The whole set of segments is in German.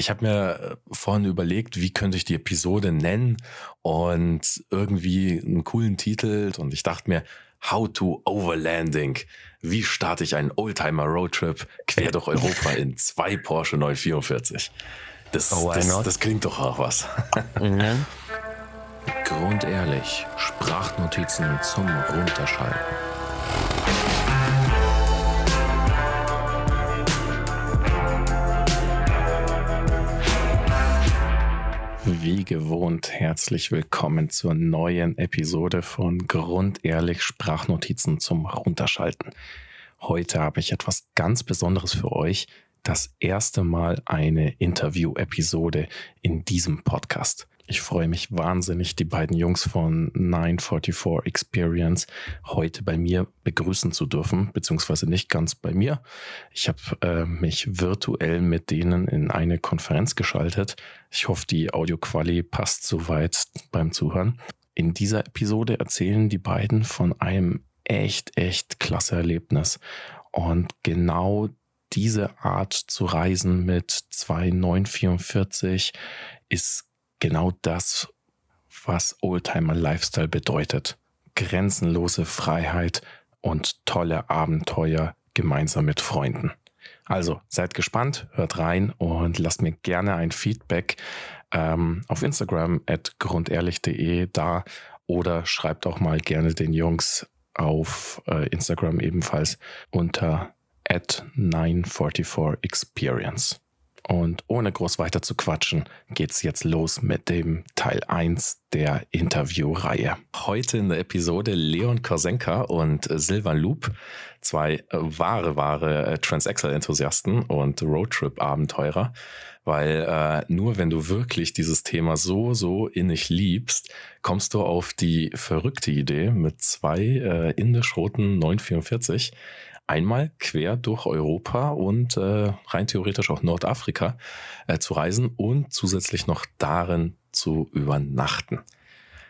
ich habe mir äh, vorhin überlegt, wie könnte ich die Episode nennen und irgendwie einen coolen Titel. Und ich dachte mir, How to Overlanding. Wie starte ich einen Oldtimer Roadtrip quer durch Europa in zwei Porsche 944? Das, oh, das, das, klingt doch auch was. Mhm. Grundehrlich, Sprachnotizen zum Runterschalten. Wie gewohnt, herzlich willkommen zur neuen Episode von Grundehrlich Sprachnotizen zum Runterschalten. Heute habe ich etwas ganz Besonderes für euch. Das erste Mal eine Interview-Episode in diesem Podcast. Ich freue mich wahnsinnig, die beiden Jungs von 944 Experience heute bei mir begrüßen zu dürfen, beziehungsweise nicht ganz bei mir. Ich habe äh, mich virtuell mit denen in eine Konferenz geschaltet. Ich hoffe, die Audioquali passt soweit beim Zuhören. In dieser Episode erzählen die beiden von einem echt, echt klasse Erlebnis. Und genau diese Art zu reisen mit 2944 ist genau das, was Oldtimer Lifestyle bedeutet. Grenzenlose Freiheit und tolle Abenteuer gemeinsam mit Freunden. Also seid gespannt, hört rein und lasst mir gerne ein Feedback ähm, auf Instagram at grundehrlich.de da oder schreibt auch mal gerne den Jungs auf äh, Instagram ebenfalls unter at 944experience. Und ohne groß weiter zu quatschen, geht's jetzt los mit dem Teil 1 der Interviewreihe. Heute in der Episode Leon Korsenka und Silvan Loop, zwei wahre, wahre äh, Transaxle-Enthusiasten und Roadtrip-Abenteurer. Weil äh, nur wenn du wirklich dieses Thema so, so innig liebst, kommst du auf die verrückte Idee mit zwei äh, indisch-roten 944 einmal quer durch Europa und äh, rein theoretisch auch Nordafrika äh, zu reisen und zusätzlich noch darin zu übernachten.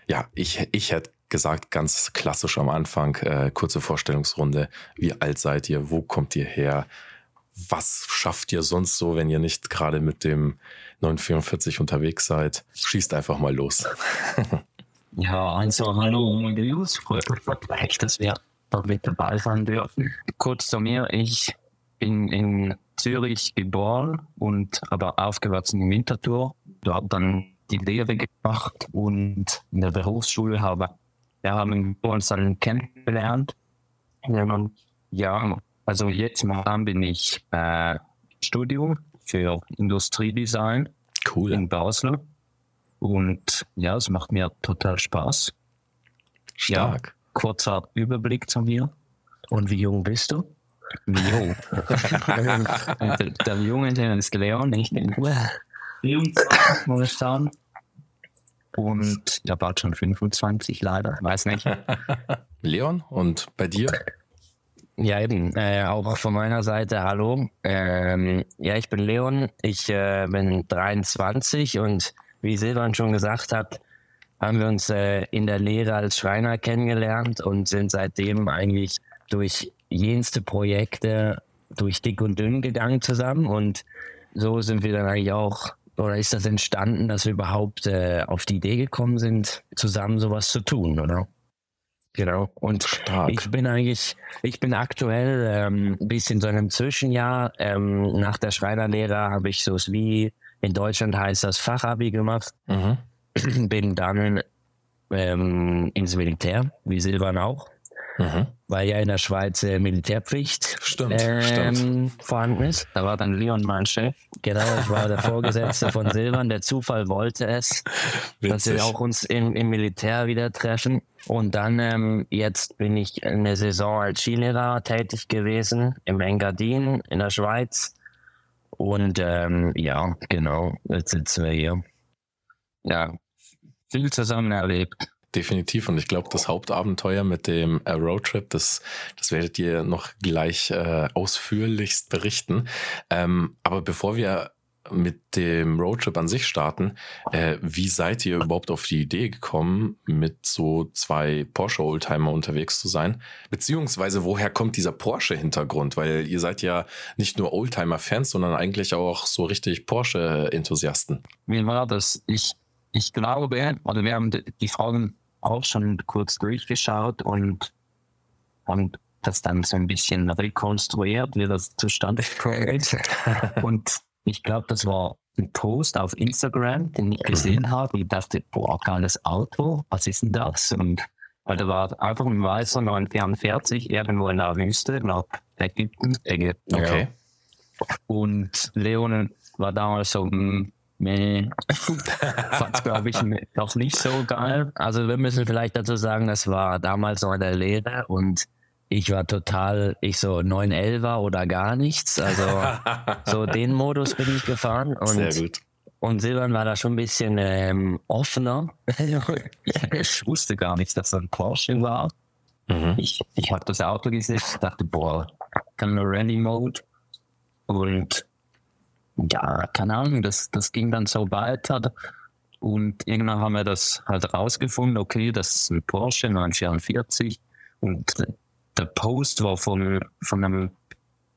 Ja, ich, ich hätte gesagt, ganz klassisch am Anfang, äh, kurze Vorstellungsrunde. Wie alt seid ihr? Wo kommt ihr her? Was schafft ihr sonst so, wenn ihr nicht gerade mit dem 944 unterwegs seid? Schießt einfach mal los. ja, also hallo, Jungs, freut mich, dass wir mit dabei sein dürfen. Kurz zu mir, ich bin in Zürich geboren und aber aufgewachsen im Winterthur. Dort dann die Lehre gemacht und in der Berufsschule habe wir haben uns dann kennengelernt. Ja, also jetzt momentan bin ich äh, Studium für Industriedesign cool. in Basel. Und ja, es macht mir total Spaß. Stark. Ja, kurzer Überblick zu mir. Und wie jung bist du? Wie jung? der, der Junge, der ist Leon, ich bin 24 momentan. Und der bald schon 25, leider, weiß nicht. Leon, und bei dir? Ja, eben. Äh, auch von meiner Seite, hallo. Ähm, ja, ich bin Leon, ich äh, bin 23 und wie Silvan schon gesagt hat, haben wir uns äh, in der Lehre als Schreiner kennengelernt und sind seitdem eigentlich durch jenste Projekte durch dick und dünn gegangen zusammen und so sind wir dann eigentlich auch oder ist das entstanden, dass wir überhaupt äh, auf die Idee gekommen sind, zusammen sowas zu tun, oder? Genau. Und Stark. ich bin eigentlich, ich bin aktuell ähm, ein bisschen so in einem Zwischenjahr. Ähm, nach der Schreinerlehre habe ich so wie in Deutschland heißt das Fachabi gemacht. Mhm. bin dann ähm, ins Militär, wie Silvan auch. Mhm. Weil ja in der Schweiz äh, Militärpflicht stimmt, ähm, stimmt. vorhanden ist. Da war dann Leon mein Chef. Genau, ich war der Vorgesetzte von Silvan. Der Zufall wollte es, Witzig. dass wir auch uns im, im Militär wieder treffen. Und dann ähm, jetzt bin ich in der Saison als Skilehrer tätig gewesen im Engadin in der Schweiz. Und ähm, ja, genau, jetzt sitzen wir hier ja, viel zusammen erlebt. Definitiv. Und ich glaube, das Hauptabenteuer mit dem äh, Roadtrip, das, das werdet ihr noch gleich äh, ausführlichst berichten. Ähm, aber bevor wir mit dem Roadtrip an sich starten. Äh, wie seid ihr überhaupt auf die Idee gekommen, mit so zwei Porsche Oldtimer unterwegs zu sein? Beziehungsweise woher kommt dieser Porsche-Hintergrund? Weil ihr seid ja nicht nur Oldtimer-Fans, sondern eigentlich auch so richtig Porsche-Enthusiasten. Wie war das? Ich, ich glaube, oder wir haben die Fragen auch schon kurz durchgeschaut und haben das dann so ein bisschen rekonstruiert, wie das zustande kommt. und ich glaube, das war ein Post auf Instagram, den ich gesehen mhm. habe. Ich dachte, boah, geiles Auto, was ist denn das? Und weil da war einfach ein weißer 944 irgendwo in der Wüste nach Ägypten. Ägypten okay. Und Leon war damals so, hm, Nee, fand es, glaube ich, noch nicht so geil. Also wir müssen vielleicht dazu sagen, das war damals noch in der Lehre und ich war total, ich so 911er oder gar nichts. Also so den Modus bin ich gefahren. Und, Sehr gut. Und Silvan war da schon ein bisschen ähm, offener. ich wusste gar nicht, dass das ein Porsche war. Mhm. Ich, ich habe das Auto gesehen, dachte, boah, kann nur Rally Mode. Und ja, keine Ahnung, das, das ging dann so weiter. Und irgendwann haben wir das halt rausgefunden, okay, das ist ein Porsche 944. Und der Post war von, von einem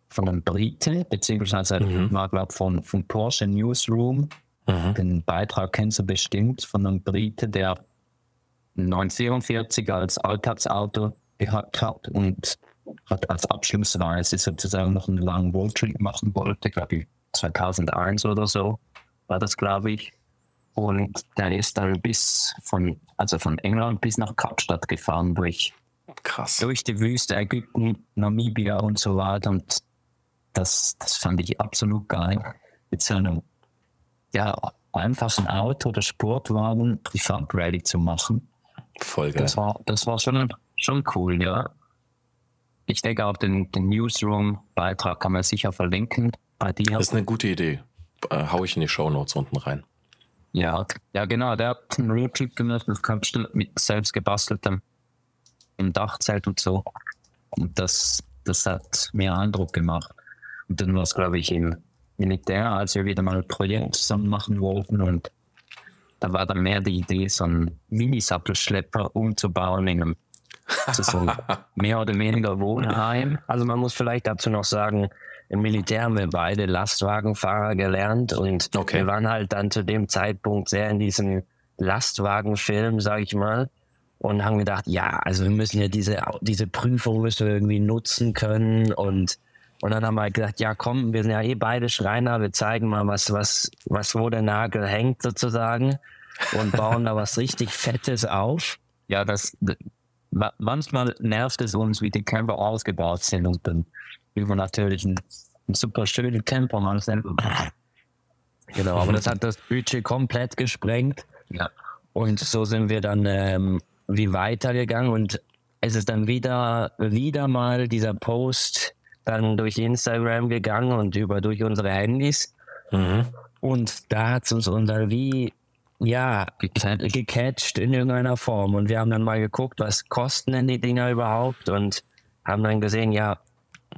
von einem Brite, beziehungsweise mhm. war, glaube von, von Porsche Newsroom. Mhm. Den Beitrag kennst du bestimmt von einem Brite, der 944 als Alltagsauto gehabt hat und hat als Abschlussreise sozusagen noch einen langen Roadtrip machen wollte, glaube ich 2001 oder so war das, glaube ich. Und der ist dann bis von, also von England bis nach Kapstadt gefahren durch Krass. Durch die Wüste, Ägypten, Namibia und so weiter. Und das, das fand ich absolut geil. Mit so einem ja, einfachen Auto oder Sportwagen Privat-Rally zu machen. Voll geil. Das war, das war schon, schon cool, ja. Ich denke auch, den, den Newsroom-Beitrag kann man sicher verlinken bei dir. Das ist eine gute Idee. Äh, hau ich in die Show Notes unten rein. Ja, ja genau. Der hat einen Roadtrip gemacht mit selbst gebasteltem im Dachzelt und so. Und das, das hat mehr Eindruck gemacht. Und dann war es, glaube ich, im Militär, als wir wieder mal ein Projekt zusammen machen wollten. Und da war dann mehr die Idee, so einen Mini-Sattelschlepper umzubauen in einem so mehr oder weniger Wohnheim. Also man muss vielleicht dazu noch sagen, im Militär haben wir beide Lastwagenfahrer gelernt und okay. wir waren halt dann zu dem Zeitpunkt sehr in diesem Lastwagenfilm, sag ich mal und haben gedacht, ja, also wir müssen ja diese, diese Prüfung müssen wir irgendwie nutzen können und und dann haben wir halt gedacht, ja komm, wir sind ja eh beide Schreiner, wir zeigen mal, was, was, was wo der Nagel hängt sozusagen und bauen da was richtig Fettes auf. Ja, das, manchmal nervt es uns, wie die Camper ausgebaut sind und dann man natürlich einen, einen super schönen Camper mal selber. Genau, aber das hat das Budget komplett gesprengt. Ja. Und so sind wir dann ähm, wie weitergegangen und es ist dann wieder, wieder mal dieser Post dann durch Instagram gegangen und über durch unsere Handys. Mhm. Und da hat es uns unter wie, ja, gecatcht in irgendeiner Form. Und wir haben dann mal geguckt, was kosten denn die Dinger überhaupt und haben dann gesehen, ja,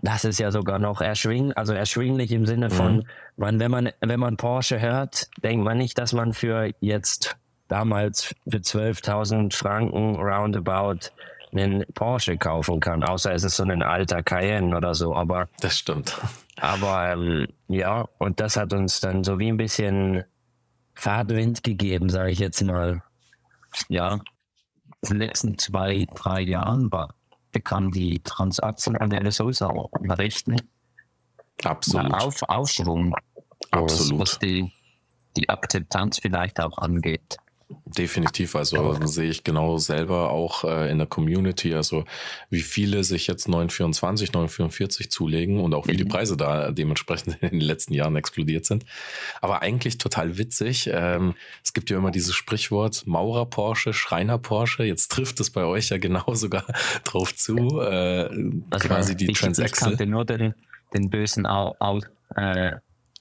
das ist ja sogar noch erschwinglich, also erschwinglich im Sinne von, mhm. man, wenn man, wenn man Porsche hört, denkt man nicht, dass man für jetzt damals für 12.000 Franken roundabout einen Porsche kaufen kann, außer es ist so ein alter Cayenne oder so. Aber das stimmt. Aber ähm, ja, und das hat uns dann so wie ein bisschen Fahrtwind gegeben, sage ich jetzt mal. Ja, in den letzten zwei, drei Jahren war, bekam die transaktionelle Sosa Rechten Absolut. Auf, Aufschwung, Absolut. was die, die Akzeptanz vielleicht auch angeht. Definitiv, also sehe ich genau selber auch äh, in der Community, also wie viele sich jetzt 924, 944 zulegen und auch wie die mhm. Preise da dementsprechend in den letzten Jahren explodiert sind. Aber eigentlich total witzig. Ähm, es gibt ja immer dieses Sprichwort Maurer Porsche, Schreiner Porsche. Jetzt trifft es bei euch ja genau sogar drauf zu. Äh, also quasi die ich, Ich kannte nur den, den bösen Au, Au, äh,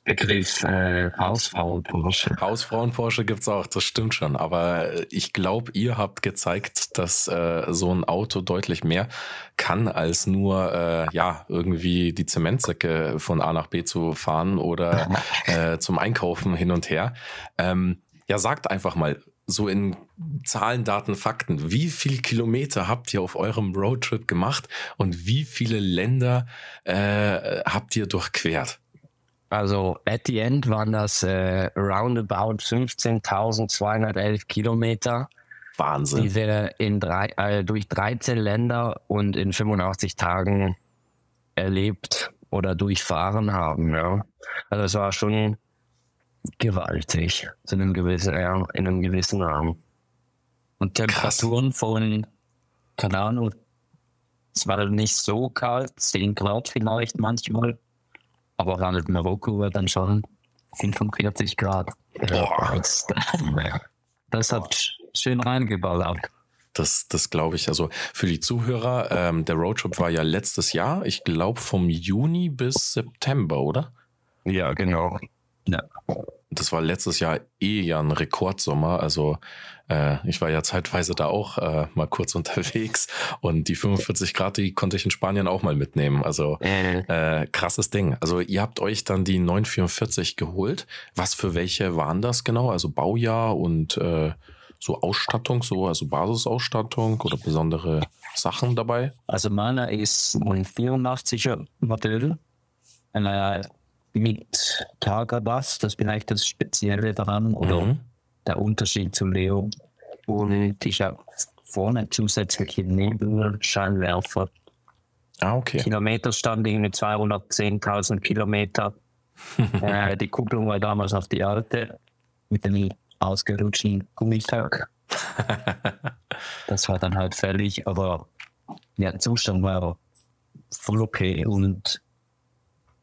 Begriff äh, Hausfrauen-Porsche. Hausfrauen-Porsche gibt es auch, das stimmt schon. Aber äh, ich glaube, ihr habt gezeigt, dass äh, so ein Auto deutlich mehr kann, als nur äh, ja irgendwie die Zementsäcke von A nach B zu fahren oder äh, zum Einkaufen hin und her. Ähm, ja, sagt einfach mal, so in Zahlen, Daten, Fakten. Wie viele Kilometer habt ihr auf eurem Roadtrip gemacht und wie viele Länder äh, habt ihr durchquert? Also at the end waren das äh, roundabout 15.211 Kilometer. Wahnsinn. Die wir in drei, äh, durch 13 Länder und in 85 Tagen erlebt oder durchfahren haben. Ja. Also es war schon gewaltig in einem gewissen, ja, in einem gewissen Rahmen. Und Temperaturen Krass. von, keine Ahnung, es war nicht so kalt, 10 Grad vielleicht manchmal, aber dann in Marokko war dann schon 45 Grad. Boah. Das, das hat schön reingeballert. Das, das glaube ich. Also für die Zuhörer, ähm, der Roadtrip war ja letztes Jahr, ich glaube vom Juni bis September, oder? Ja, genau. Ja. Das war letztes Jahr eh ja ein Rekordsommer. Also äh, ich war ja zeitweise da auch äh, mal kurz unterwegs und die 45 Grad, die konnte ich in Spanien auch mal mitnehmen. Also äh, krasses Ding. Also ihr habt euch dann die 944 geholt. Was für welche waren das genau? Also Baujahr und äh, so Ausstattung, so also Basisausstattung oder besondere Sachen dabei? Also meiner ist ein 84er Modell. Eine mit Tagabass, das ist vielleicht das Spezielle daran oder mhm. der Unterschied zu Leo. Und ich habe vorne zusätzliche Nebelscheinwerfer. Ah, okay. Kilometerstand irgendwie 210.000 Kilometer. äh, die Kupplung war damals auf die alte mit dem ausgerutschten Gummitag. das war dann halt fällig, aber ja, der Zustand war voll okay und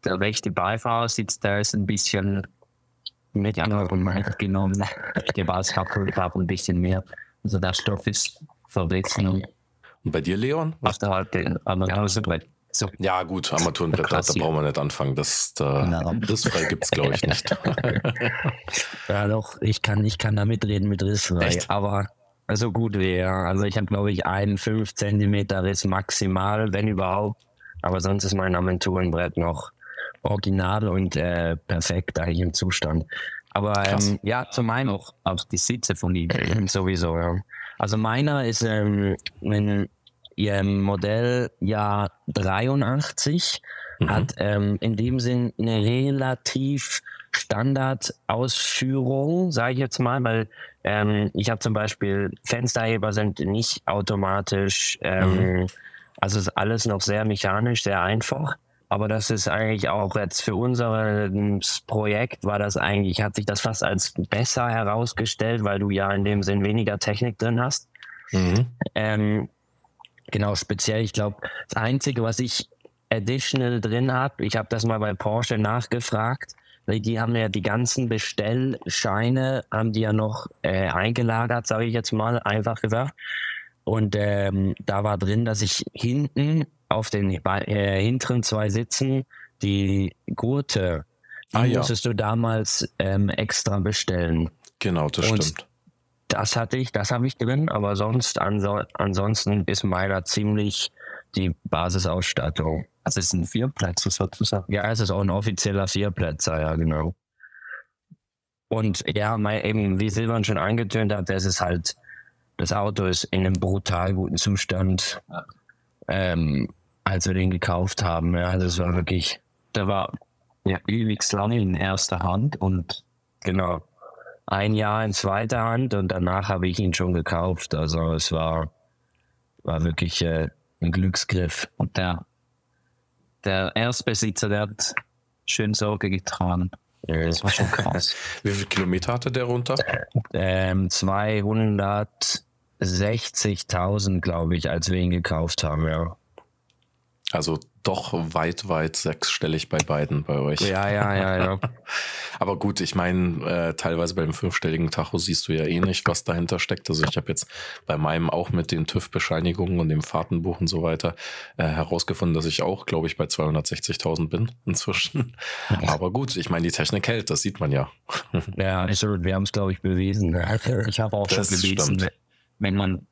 der rechte Beifahrersitz, der ist ein bisschen mit anderen genommen. Der Basketball gab ein bisschen mehr. Also der Stoff ist verwechselt. Und bei dir, Leon? Was? Macht er halt den Armaturenbrett. So. Ja, gut, Armaturenbrett, da, da brauchen wir nicht anfangen. Das, da, genau. Rissfrei gibt es, glaube ich, nicht. ja, doch, ich kann, ich kann da mitreden mit Rissfrei. Echt? Aber so gut wie, ja. Also ich habe, glaube ich, einen 5 cm Riss maximal, wenn überhaupt. Aber sonst ist mein Armaturenbrett noch original und äh, perfekt eigentlich im Zustand. Aber ähm, ja, zum einen auch, auch die Sitze von ihm sowieso. Ja. Also meiner ist ähm, ein ähm, Modell Jahr 83, mhm. hat ähm, in dem Sinn eine relativ Standardausführung, sage ich jetzt mal, weil ähm, ich habe zum Beispiel Fensterheber sind nicht automatisch, ähm, mhm. also ist alles noch sehr mechanisch, sehr einfach. Aber das ist eigentlich auch jetzt für unser Projekt war das eigentlich, hat sich das fast als besser herausgestellt, weil du ja in dem Sinn weniger Technik drin hast. Mhm. Ähm, genau, speziell, ich glaube, das Einzige, was ich additional drin habe, ich habe das mal bei Porsche nachgefragt, die haben ja die ganzen Bestellscheine, haben die ja noch äh, eingelagert, sage ich jetzt mal, einfach gesagt. Und ähm, da war drin, dass ich hinten auf den äh, hinteren zwei Sitzen die Gurte, die ah, ja. musstest du damals ähm, extra bestellen. Genau, das Und stimmt. Das hatte ich, das habe ich drin, aber sonst anso ansonsten ist meiner ziemlich die Basisausstattung. Also es ist ein Vierplätzer sozusagen. Ja, es ist auch ein offizieller Vierplätzer, ja, genau. Und ja, mein, eben, wie Silvan schon angetönt hat, das ist halt, das Auto ist in einem brutal guten Zustand. Ja. Ähm, als wir den gekauft haben. Ja, das war wirklich, der war ja ewig lange in erster Hand und genau ein Jahr in zweiter Hand und danach habe ich ihn schon gekauft. Also es war, war wirklich äh, ein Glücksgriff. Und der, der Erstbesitzer, der hat schön Sorge getragen. Ja, das war schon krass. Wie viele Kilometer hatte der runter? Ähm, 260.000, glaube ich, als wir ihn gekauft haben, ja. Also doch weit, weit sechsstellig bei beiden bei euch. Ja, ja, ja, ja. Aber gut, ich meine, äh, teilweise beim fünfstelligen Tacho siehst du ja eh nicht, was dahinter steckt. Also ich habe jetzt bei meinem auch mit den TÜV-Bescheinigungen und dem Fahrtenbuch und so weiter äh, herausgefunden, dass ich auch, glaube ich, bei 260.000 bin inzwischen. Aber gut, ich meine, die Technik hält, das sieht man ja. ja, wir haben es, glaube ich, bewiesen. Ich habe auch das schon bewiesen, stimmt. Wenn man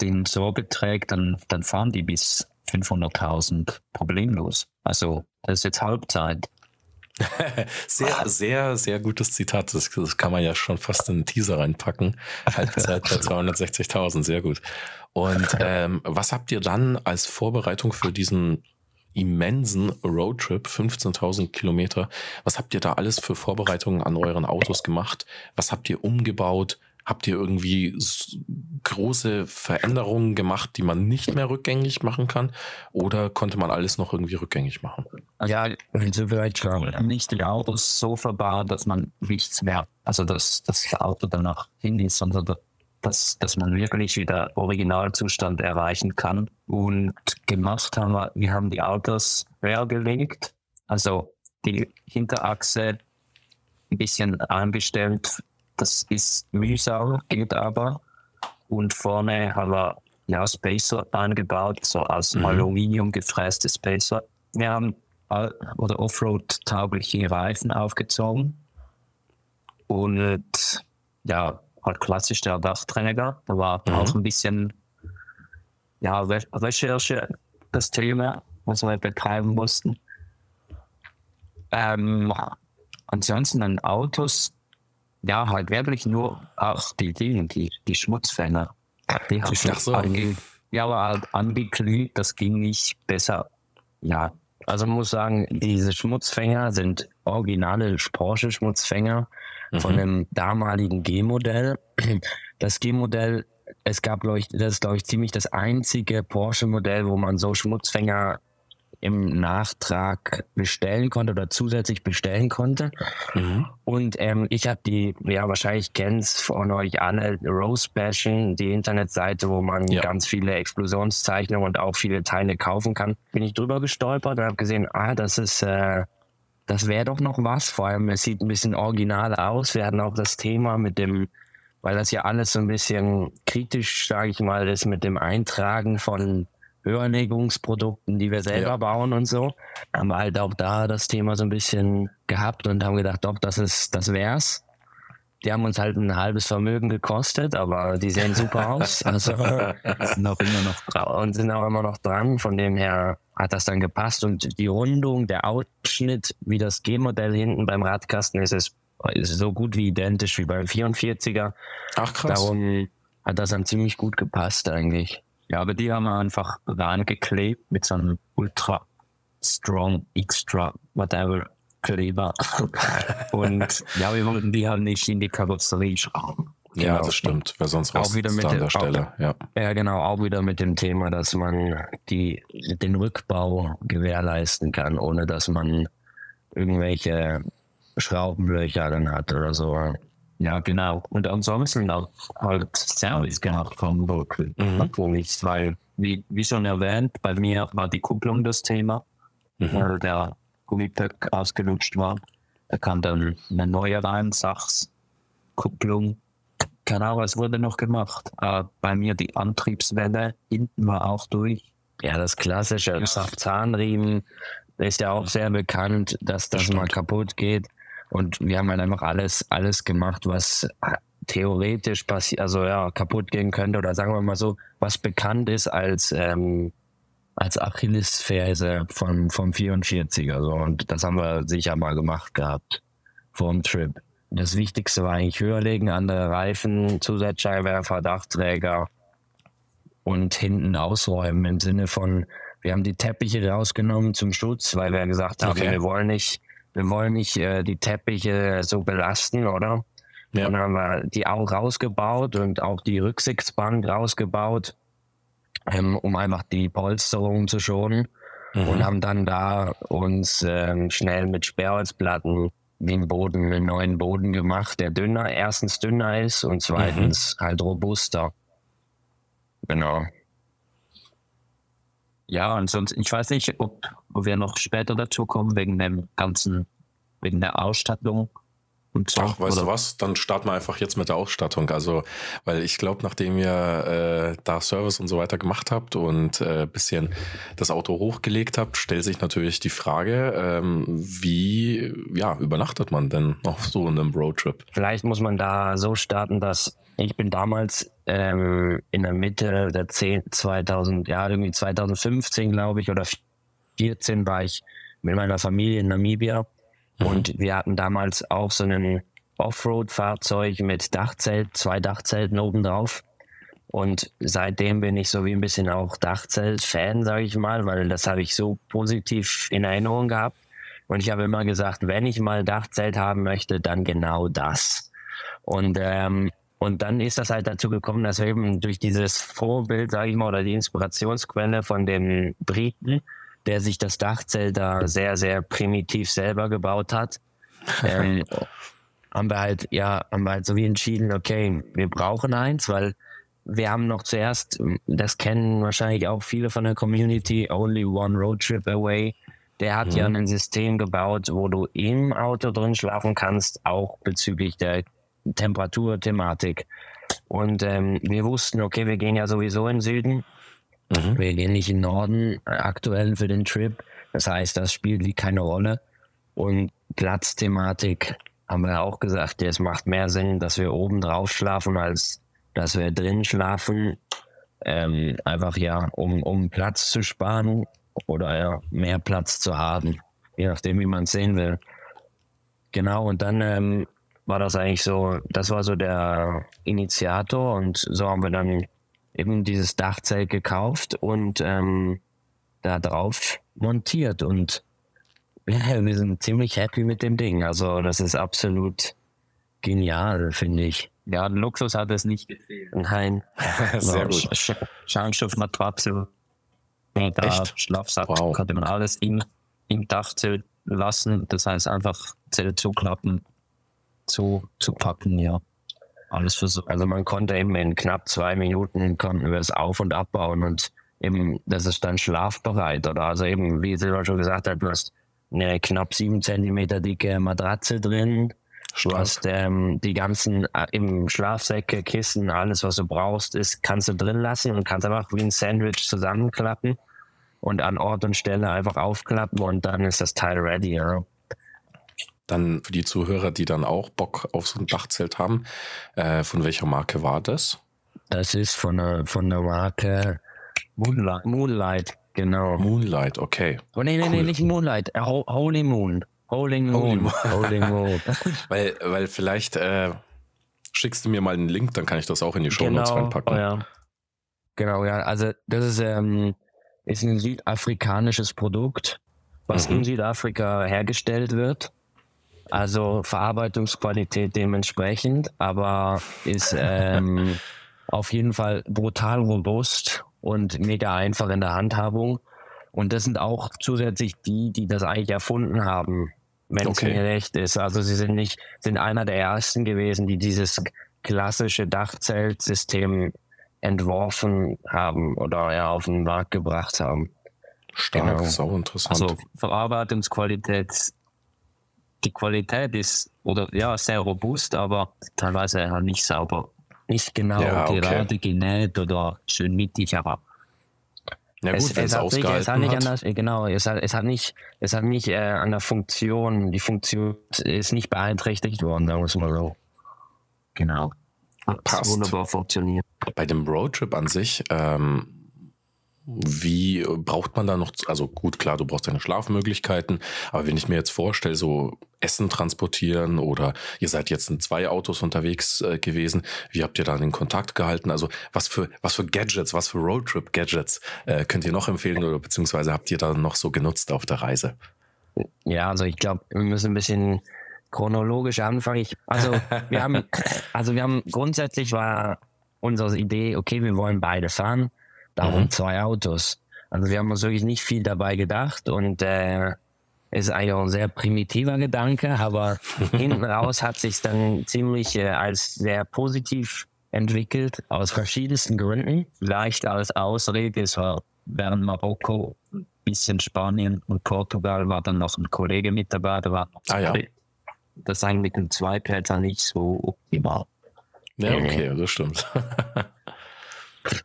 den so beträgt, dann, dann fahren die bis 500.000 problemlos. Also das ist jetzt Halbzeit. sehr, sehr, sehr gutes Zitat. Das, das, kann man ja schon fast in einen Teaser reinpacken. Halbzeit bei 260.000, sehr gut. Und ähm, was habt ihr dann als Vorbereitung für diesen immensen Roadtrip, 15.000 Kilometer, was habt ihr da alles für Vorbereitungen an euren Autos gemacht? Was habt ihr umgebaut? Habt ihr irgendwie große Veränderungen gemacht, die man nicht mehr rückgängig machen kann? Oder konnte man alles noch irgendwie rückgängig machen? Ja, also vielleicht schon. Nicht die Autos so verbaut, dass man nichts mehr, also dass das Auto danach hin ist, sondern dass, dass man wirklich wieder Originalzustand erreichen kann. Und gemacht haben wir, wir haben die Autos quergelegt, also die Hinterachse ein bisschen eingestellt das ist mühsam, geht aber. Und vorne haben wir ja Spacer eingebaut, so aus mhm. Aluminium gefräste Spacer. Wir haben oder Offroad-taugliche Reifen aufgezogen. Und ja, halt klassisch der Dachträger. Da war mhm. auch ein bisschen ja, Re Recherche das Thema, was wir betreiben mussten. Ähm, ansonsten an Autos ja, halt wirklich nur auch die Dinge, die, die Schmutzfänger. Die ich so. ange, ja, aber halt angeglüht, das ging nicht besser. Ja, also man muss sagen, diese Schmutzfänger sind originale Porsche-Schmutzfänger mhm. von dem damaligen G-Modell. Das G-Modell, es gab, glaube ich, das ist, glaube ich, ziemlich das einzige Porsche-Modell, wo man so Schmutzfänger im Nachtrag bestellen konnte oder zusätzlich bestellen konnte. Mhm. Und ähm, ich habe die, ja wahrscheinlich kennt's von euch alle, Rose Passion, die Internetseite, wo man ja. ganz viele Explosionszeichnungen und auch viele Teile kaufen kann. Bin ich drüber gestolpert und habe gesehen, ah, das ist äh, das wäre doch noch was. Vor allem, es sieht ein bisschen original aus. Wir hatten auch das Thema mit dem, weil das ja alles so ein bisschen kritisch, sage ich mal, ist mit dem Eintragen von Hörlegungsprodukten, die wir selber ja. bauen und so. Haben wir halt auch da das Thema so ein bisschen gehabt und haben gedacht, doch, das ist, das wär's. Die haben uns halt ein halbes Vermögen gekostet, aber die sehen super aus. Also sind auch immer noch dran und sind auch immer noch dran. Von dem her hat das dann gepasst und die Rundung, der Ausschnitt, wie das G-Modell hinten beim Radkasten ist, ist, ist so gut wie identisch wie beim 44er. Ach krass. Darum hat das dann ziemlich gut gepasst eigentlich. Ja, aber die haben wir einfach reingeklebt mit so einem ultra strong extra whatever Kleber. Und ja, wir wollten die halt nicht in die Karosserie schrauben. Ja, genau. das stimmt, weil sonst auch wieder mit an der Stelle. ja. ja, genau, auch wieder mit dem Thema, dass man die, den Rückbau gewährleisten kann, ohne dass man irgendwelche Schraubenlöcher dann hat oder so. Ja, genau. Und ansonsten auch halt Service gehabt vom Local. Mhm. Natürlich, weil, wie, wie schon erwähnt, bei mir war die Kupplung das Thema, mhm. weil der Gummipöck ausgelutscht war. Da kam dann eine neue Reinsachskupplung. Genau, was wurde noch gemacht? Äh, bei mir die Antriebswelle hinten war auch durch. Ja, das klassische ja. Zahnriemen ist ja auch sehr bekannt, dass das, das mal kaputt geht. Und wir haben halt einfach alles, alles gemacht, was theoretisch passiert, also ja, kaputt gehen könnte oder sagen wir mal so, was bekannt ist als, ähm, als Achillesferse vom, vom 44er. So. Und das haben wir sicher mal gemacht gehabt vor dem Trip. Das Wichtigste war eigentlich höher legen, andere Reifen, Zusatzscheinwerfer, Dachträger und hinten ausräumen im Sinne von, wir haben die Teppiche rausgenommen zum Schutz, weil wir gesagt haben, okay. wir wollen nicht wir wollen nicht äh, die Teppiche so belasten, oder? Ja. Und dann haben wir die auch rausgebaut und auch die Rücksichtsbank rausgebaut, ähm, um einfach die Polsterung zu schonen. Mhm. Und haben dann da uns ähm, schnell mit Sperrholzplatten den Boden, einen neuen Boden gemacht, der dünner, erstens dünner ist und zweitens mhm. halt robuster. Genau. Ja, ansonsten, ich weiß nicht, ob, ob wir noch später dazu kommen, wegen dem ganzen, wegen der Ausstattung. Und so, Ach, weißt oder? du was? Dann starten wir einfach jetzt mit der Ausstattung. Also, weil ich glaube, nachdem ihr äh, da Service und so weiter gemacht habt und äh, bisschen das Auto hochgelegt habt, stellt sich natürlich die Frage, ähm, wie ja, übernachtet man denn auf so einem Roadtrip? Vielleicht muss man da so starten, dass ich bin damals ähm, in der Mitte der 10, 2000, ja, irgendwie 2015, glaube ich, oder 14 war ich mit meiner Familie in Namibia Mhm. Und wir hatten damals auch so ein Offroad-Fahrzeug mit Dachzelt, zwei Dachzelten obendrauf. Und seitdem bin ich so wie ein bisschen auch Dachzelt-Fan, sage ich mal, weil das habe ich so positiv in Erinnerung gehabt. Und ich habe immer gesagt, wenn ich mal Dachzelt haben möchte, dann genau das. Und, ähm, und dann ist das halt dazu gekommen, dass wir eben durch dieses Vorbild, sage ich mal, oder die Inspirationsquelle von den Briten, der sich das Dachzelt da sehr, sehr primitiv selber gebaut hat. Ähm, haben wir halt, ja, haben wir halt so wie entschieden, okay, wir brauchen eins, weil wir haben noch zuerst, das kennen wahrscheinlich auch viele von der Community, Only One Road Trip Away. Der hat mhm. ja ein System gebaut, wo du im Auto drin schlafen kannst, auch bezüglich der Temperaturthematik. Und ähm, wir wussten, okay, wir gehen ja sowieso in den Süden. Mhm. Wir gehen nicht in den Norden äh, aktuell für den Trip. Das heißt, das spielt keine Rolle. Und Platzthematik haben wir auch gesagt, es macht mehr Sinn, dass wir oben drauf schlafen, als dass wir drin schlafen. Ähm, einfach ja, um, um Platz zu sparen oder ja, mehr Platz zu haben, je nachdem, wie man es sehen will. Genau, und dann ähm, war das eigentlich so, das war so der Initiator und so haben wir dann eben dieses Dachzelt gekauft und ähm, da drauf montiert und ja, wir sind ziemlich happy mit dem Ding. Also das ist absolut genial, finde ich. Ja, Luxus hat es nicht gefehlt. Nein. Sehr gut. Sch Echt? Schlafsack, wow. konnte man alles im, im Dachzelt lassen. Das heißt einfach Zelt zuklappen, zu, zu packen, ja alles versucht. Also man konnte eben in knapp zwei Minuten konnten wir es auf- und abbauen und eben, das ist dann schlafbereit. Oder also eben, wie Silva schon gesagt hat, du hast eine knapp sieben Zentimeter dicke Matratze drin. Du hast ähm, die ganzen äh, eben Schlafsäcke, Kissen, alles, was du brauchst, ist, kannst du drin lassen und kannst einfach wie ein Sandwich zusammenklappen und an Ort und Stelle einfach aufklappen und dann ist das Teil ready. Ja. Dann für die Zuhörer, die dann auch Bock auf so ein Dachzelt haben, äh, von welcher Marke war das? Das ist von der, von der Marke Moonlight. Moonlight, genau. Moonlight, okay. Oh, nee, nee, cool. nee, nicht Moonlight, äh, Holy Moon. Holy Moon. Holy Moon. weil, weil vielleicht äh, schickst du mir mal einen Link, dann kann ich das auch in die Show Notes genau, reinpacken. Oh ja. Genau, ja. Also das ist, ähm, ist ein südafrikanisches Produkt, was mhm. in Südafrika hergestellt wird. Also Verarbeitungsqualität dementsprechend, aber ist ähm, auf jeden Fall brutal robust und mega einfach in der Handhabung. Und das sind auch zusätzlich die, die das eigentlich erfunden haben, wenn okay. es mir recht ist. Also sie sind nicht, sind einer der ersten gewesen, die dieses klassische Dachzeltsystem entworfen haben oder ja auf den Markt gebracht haben. Stark, genau. ist auch interessant. Also Verarbeitungsqualität die Qualität ist oder ja sehr robust, aber teilweise halt nicht sauber, nicht genau ja, okay. gerade genäht oder schön mittig, aber ja gut, es, es, hat nicht, es hat nicht an der, genau, es hat, es hat nicht, es hat nicht äh, an der Funktion, die Funktion ist nicht beeinträchtigt worden, da muss man so. Genau. Passt. Wunderbar funktioniert. Bei dem Roadtrip an sich, ähm, wie braucht man da noch, also gut, klar, du brauchst deine Schlafmöglichkeiten, aber wenn ich mir jetzt vorstelle, so Essen transportieren oder ihr seid jetzt in zwei Autos unterwegs äh, gewesen, wie habt ihr da den Kontakt gehalten? Also was für, was für Gadgets, was für Roadtrip-Gadgets äh, könnt ihr noch empfehlen oder beziehungsweise habt ihr da noch so genutzt auf der Reise? Ja, also ich glaube, wir müssen ein bisschen chronologisch anfangen. Ich, also wir haben, also wir haben grundsätzlich war unsere Idee, okay, wir wollen beide fahren Darum mhm. zwei Autos. Also wir haben uns wirklich nicht viel dabei gedacht und äh, ist eigentlich auch ein sehr primitiver Gedanke, aber hinten raus hat sich dann ziemlich äh, als sehr positiv entwickelt, aus verschiedensten Gründen. Vielleicht als Ausrede, es war während Marokko, ein bisschen Spanien und Portugal war dann noch ein Kollege mit dabei. Da war ah, ja. Das eigentlich mit dem Zweiplätzer nicht so optimal. Ja, okay, das stimmt.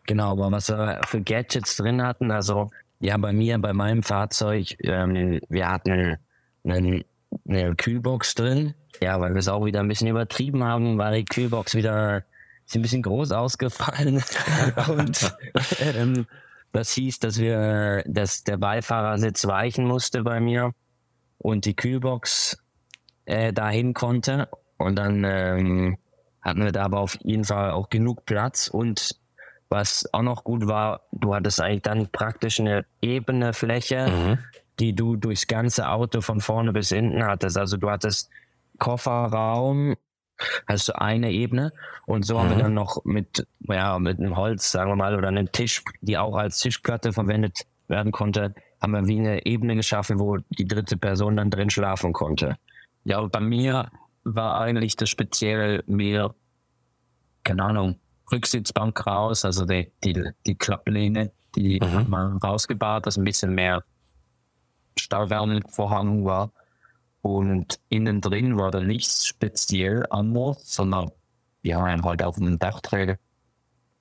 genau, aber was wir für Gadgets drin hatten, also ja, bei mir, bei meinem Fahrzeug, ähm, wir hatten einen, eine Kühlbox drin. Ja, weil wir es auch wieder ein bisschen übertrieben haben, war die Kühlbox wieder ist ein bisschen groß ausgefallen. und ähm, das hieß, dass wir, dass der Beifahrersitz weichen musste bei mir und die Kühlbox äh, dahin konnte. Und dann ähm, hatten wir da aber auf jeden Fall auch genug Platz und was auch noch gut war, du hattest eigentlich dann praktisch eine ebene Fläche, mhm. die du durchs ganze Auto von vorne bis hinten hattest. Also du hattest Kofferraum, hast du eine Ebene und so mhm. haben wir mhm. dann noch mit, ja, mit einem Holz, sagen wir mal, oder einem Tisch, die auch als Tischplatte verwendet werden konnte, haben wir wie eine Ebene geschaffen, wo die dritte Person dann drin schlafen konnte. Ja, bei mir war eigentlich das speziell mehr, keine Ahnung, Rücksitzbank raus, also die, die, die Klapplehne, die mhm. man rausgebaut, dass ein bisschen mehr Stahlwärme vorhanden war. Und innen drin war da nichts speziell anders, sondern wir haben halt auf dem Dachträger,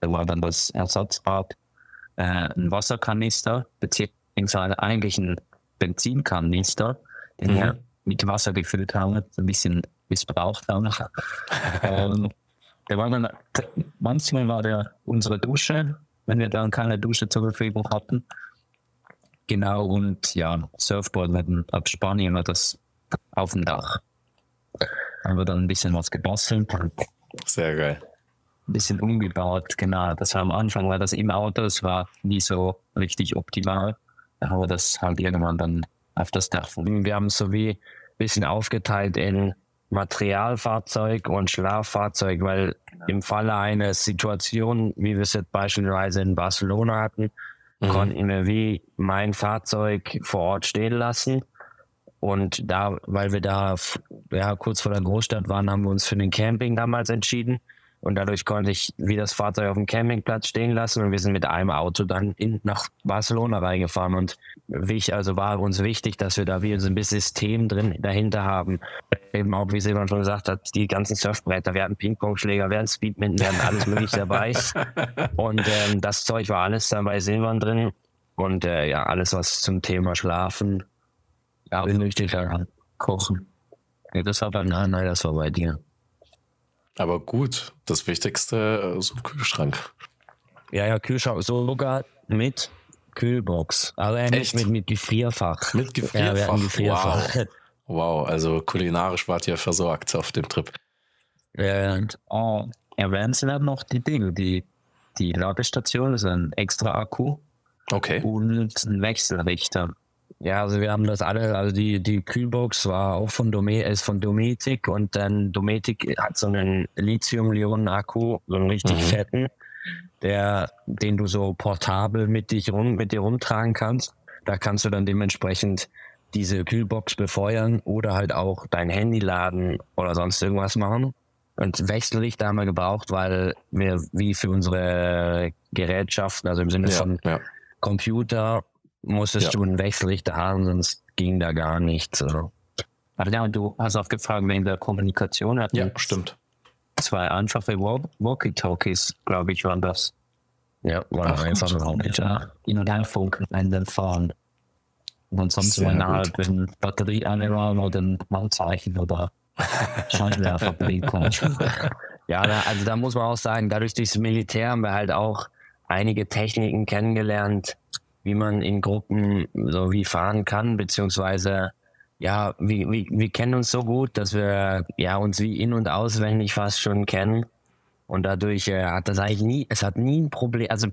da war dann das Ersatzrad, äh, ein Wasserkanister, beziehungsweise eigentlich ein Benzinkanister, den mhm. wir mit Wasser gefüllt haben, ein bisschen missbraucht haben. ähm, der war dann, manchmal war der unsere Dusche, wenn wir dann keine Dusche zur Verfügung hatten. Genau, und ja, Surfboard mit, ab Spanien war das auf dem Dach. Haben wir dann ein bisschen was gebastelt. Sehr geil. Ein bisschen umgebaut, genau. Das war am Anfang, war das im Auto, das war nie so richtig optimal. Da haben wir das halt irgendwann dann auf das Dach. Wir haben so wie ein bisschen aufgeteilt in Materialfahrzeug und Schlaffahrzeug, weil im Falle einer Situation, wie wir es jetzt beispielsweise in Barcelona hatten, mhm. konnten wir wie mein Fahrzeug vor Ort stehen lassen. Und da, weil wir da ja, kurz vor der Großstadt waren, haben wir uns für den Camping damals entschieden. Und dadurch konnte ich wie das Fahrzeug auf dem Campingplatz stehen lassen und wir sind mit einem Auto dann in, nach Barcelona reingefahren. Und wichtig, also war uns wichtig, dass wir da wie so ein bisschen System drin dahinter haben. Eben auch, wie Silvan schon gesagt hat, die ganzen Surfbretter, wir hatten Ping-Pong-Schläger, wir hatten Speedminton, wir hatten alles mögliche dabei. Und ähm, das Zeug war alles dann bei Silvan drin. Und äh, ja, alles, was zum Thema Schlafen, ja, benötigt kochen. Ja, das war bei, nein, nein, das war bei dir. Aber gut, das Wichtigste, äh, so ein Kühlschrank. Ja, ja, Kühlschrank, sogar mit Kühlbox. Aber also, äh, nicht mit, mit Gefrierfach. Mit Gefrierfach. Ja, Gefrierfach. Wow. wow, also kulinarisch wart ihr versorgt auf dem Trip. Und oh, erwähnenswert noch die Dinge, die, die Ladestation ist ein extra Akku. Okay. Und ein Wechselrichter. Ja, also wir haben das alle, also die, die Kühlbox war auch von, Dome, ist von Dometic und dann Dometic hat so einen Lithium-Ionen-Akku, so einen richtig mhm. fetten, der, den du so portabel mit, dich rum, mit dir rumtragen kannst. Da kannst du dann dementsprechend diese Kühlbox befeuern oder halt auch dein Handy laden oder sonst irgendwas machen. Und Wechselrichter haben wir gebraucht, weil wir wie für unsere Gerätschaften, also im Sinne ja, von ja. Computer musstest ja. du einen Wechselrichter haben, sonst ging da gar nichts. So. Aber ja, du hast auch gefragt, wegen der Kommunikation hatten. Ja, stimmt. Zwei einfache Walkie-Talkies, glaube ich, waren das. Ja, waren Ach, einfach nur ja, Hin- und Herfunken in den Fahren. Und sonst Sehr innerhalb wenn Batterie annehmen oder ein Malzeichen oder Scheinwerfer blinken. ja, da, also da muss man auch sagen, dadurch durchs Militär haben wir halt auch einige Techniken kennengelernt, wie man in Gruppen so wie fahren kann, beziehungsweise ja, wir, wir, wir kennen uns so gut, dass wir ja uns wie in- und auswendig fast schon kennen. Und dadurch äh, hat das eigentlich nie, es hat nie ein Problem, also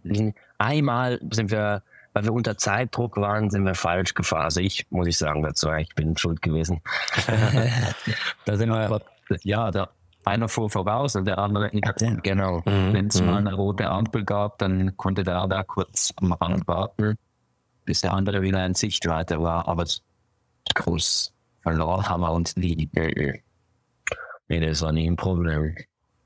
einmal sind wir, weil wir unter Zeitdruck waren, sind wir falsch gefahren. Also ich, muss ich sagen dazu, ich bin schuld gewesen. da sind wir, ja, da, einer fuhr voraus und der andere hinterher. Genau. Mhm. Wenn es mhm. mal eine rote Ampel gab, dann konnte der da kurz am Rand warten, bis der andere wieder in Sichtweite war. Aber groß verloren haben wir uns nie. Nee, das war nie ein Problem.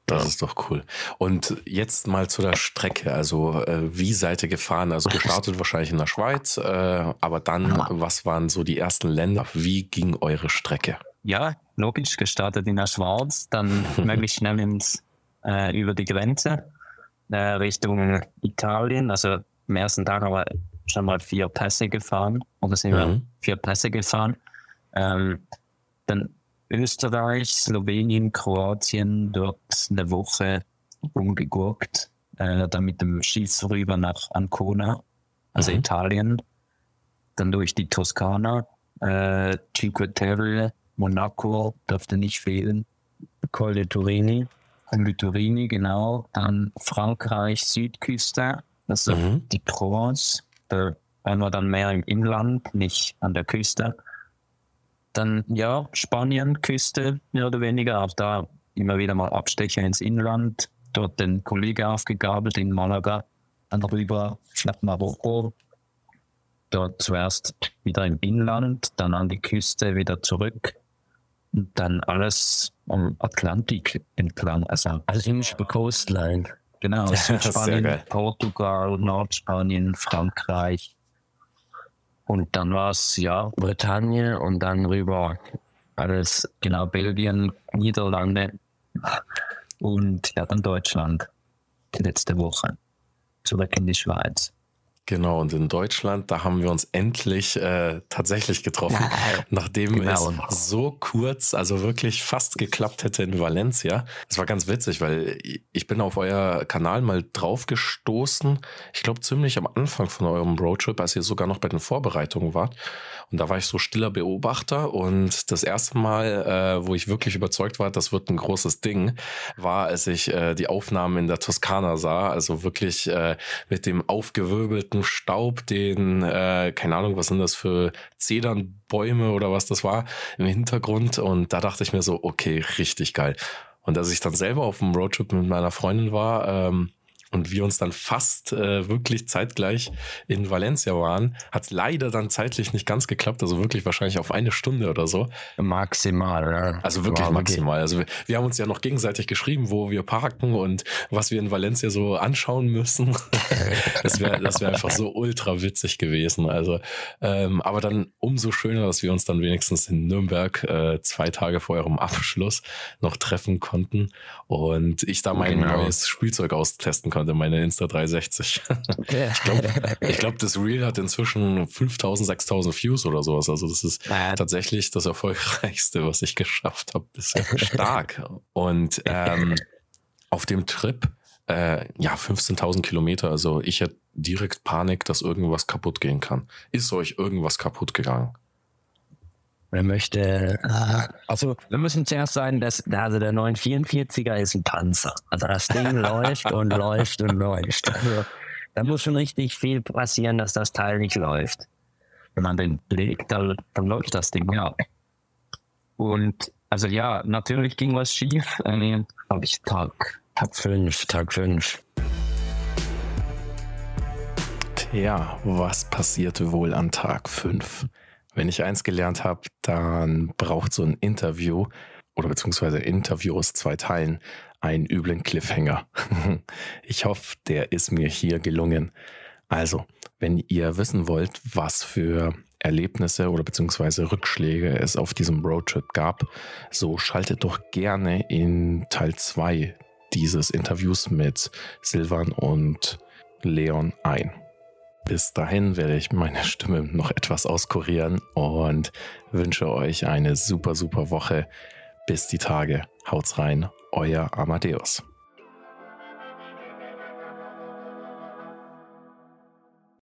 Das ist doch cool. Und jetzt mal zu der Strecke. Also, äh, wie seid ihr gefahren? Also, gestartet wahrscheinlich in der Schweiz, äh, aber dann, was waren so die ersten Länder? Wie ging eure Strecke? Ja, logisch, gestartet in der Schweiz, dann möglichst schnell ins, äh, über die Grenze äh, Richtung Italien. Also, am ersten Tag haben wir schon mal vier Pässe gefahren oder sind mhm. wir vier Pässe gefahren. Ähm, dann Österreich, Slowenien, Kroatien, dort eine Woche rumgegurkt, äh, dann mit dem Schiff rüber nach Ancona, also mhm. Italien, dann durch die Toskana, äh, Cinque Terre, Monaco dürfte nicht fehlen, Col de Turini, Col de Turini, genau, dann Frankreich, Südküste, also mhm. die Provence, da waren wir dann mehr im Inland, nicht an der Küste. Dann ja, Spanien, Küste, mehr oder weniger, auch da immer wieder mal Abstecher ins Inland, dort den Kollegen aufgegabelt in Malaga, dann rüber nach Marokko, dort zuerst wieder im Inland, dann an die Küste wieder zurück dann alles am Atlantik entlang. Also alles über Coastline. Genau, Südspanien, Portugal, Nordspanien, Frankreich, und dann war es ja Bretagne und dann rüber alles, genau, Belgien, Niederlande und ja, dann Deutschland die letzte Woche. Zurück in die Schweiz. Genau, und in Deutschland, da haben wir uns endlich äh, tatsächlich getroffen, ja, nachdem genau. es so kurz, also wirklich fast geklappt hätte in Valencia. Das war ganz witzig, weil ich bin auf euer Kanal mal drauf gestoßen. Ich glaube ziemlich am Anfang von eurem Roadtrip, als ihr sogar noch bei den Vorbereitungen wart. Und da war ich so stiller Beobachter und das erste Mal, äh, wo ich wirklich überzeugt war, das wird ein großes Ding, war, als ich äh, die Aufnahmen in der Toskana sah. Also wirklich äh, mit dem aufgewirbelten Staub, den, äh, keine Ahnung, was sind das für Zedernbäume oder was das war im Hintergrund. Und da dachte ich mir so, okay, richtig geil. Und als ich dann selber auf dem Roadtrip mit meiner Freundin war, ähm, und wir uns dann fast äh, wirklich zeitgleich in Valencia waren, hat es leider dann zeitlich nicht ganz geklappt, also wirklich wahrscheinlich auf eine Stunde oder so. Maximal, ja. Also wirklich wow, maximal. Also wir, wir, haben uns ja noch gegenseitig geschrieben, wo wir parken und was wir in Valencia so anschauen müssen. das wäre das wär einfach so ultra witzig gewesen. Also, ähm, aber dann umso schöner, dass wir uns dann wenigstens in Nürnberg äh, zwei Tage vor eurem Abschluss noch treffen konnten und ich da mein genau. neues Spielzeug austesten konnte, meine Insta 360. ich glaube, glaub, das Reel hat inzwischen 5000, 6000 Views oder sowas. Also das ist ja. tatsächlich das erfolgreichste, was ich geschafft habe bisher. Stark. Und ähm, auf dem Trip, äh, ja, 15.000 Kilometer. Also ich hätte direkt Panik, dass irgendwas kaputt gehen kann. Ist euch irgendwas kaputt gegangen? Wer möchte, äh, also wir müssen zuerst sagen, dass also der 944er ist ein Panzer. Also das Ding läuft und läuft und läuft. Also, da muss schon richtig viel passieren, dass das Teil nicht läuft. Wenn man den legt, dann, dann läuft das Ding ja. Und also ja, natürlich ging was schief. Äh, Habe ich Tag, Tag 5, Tag 5. Tja, was passierte wohl an Tag 5? Wenn ich eins gelernt habe, dann braucht so ein Interview oder beziehungsweise Interview aus zwei Teilen einen üblen Cliffhanger. ich hoffe, der ist mir hier gelungen. Also, wenn ihr wissen wollt, was für Erlebnisse oder beziehungsweise Rückschläge es auf diesem Roadtrip gab, so schaltet doch gerne in Teil 2 dieses Interviews mit Silvan und Leon ein. Bis dahin werde ich meine Stimme noch etwas auskurieren und wünsche euch eine super, super Woche. Bis die Tage. Haut's rein, euer Amadeus.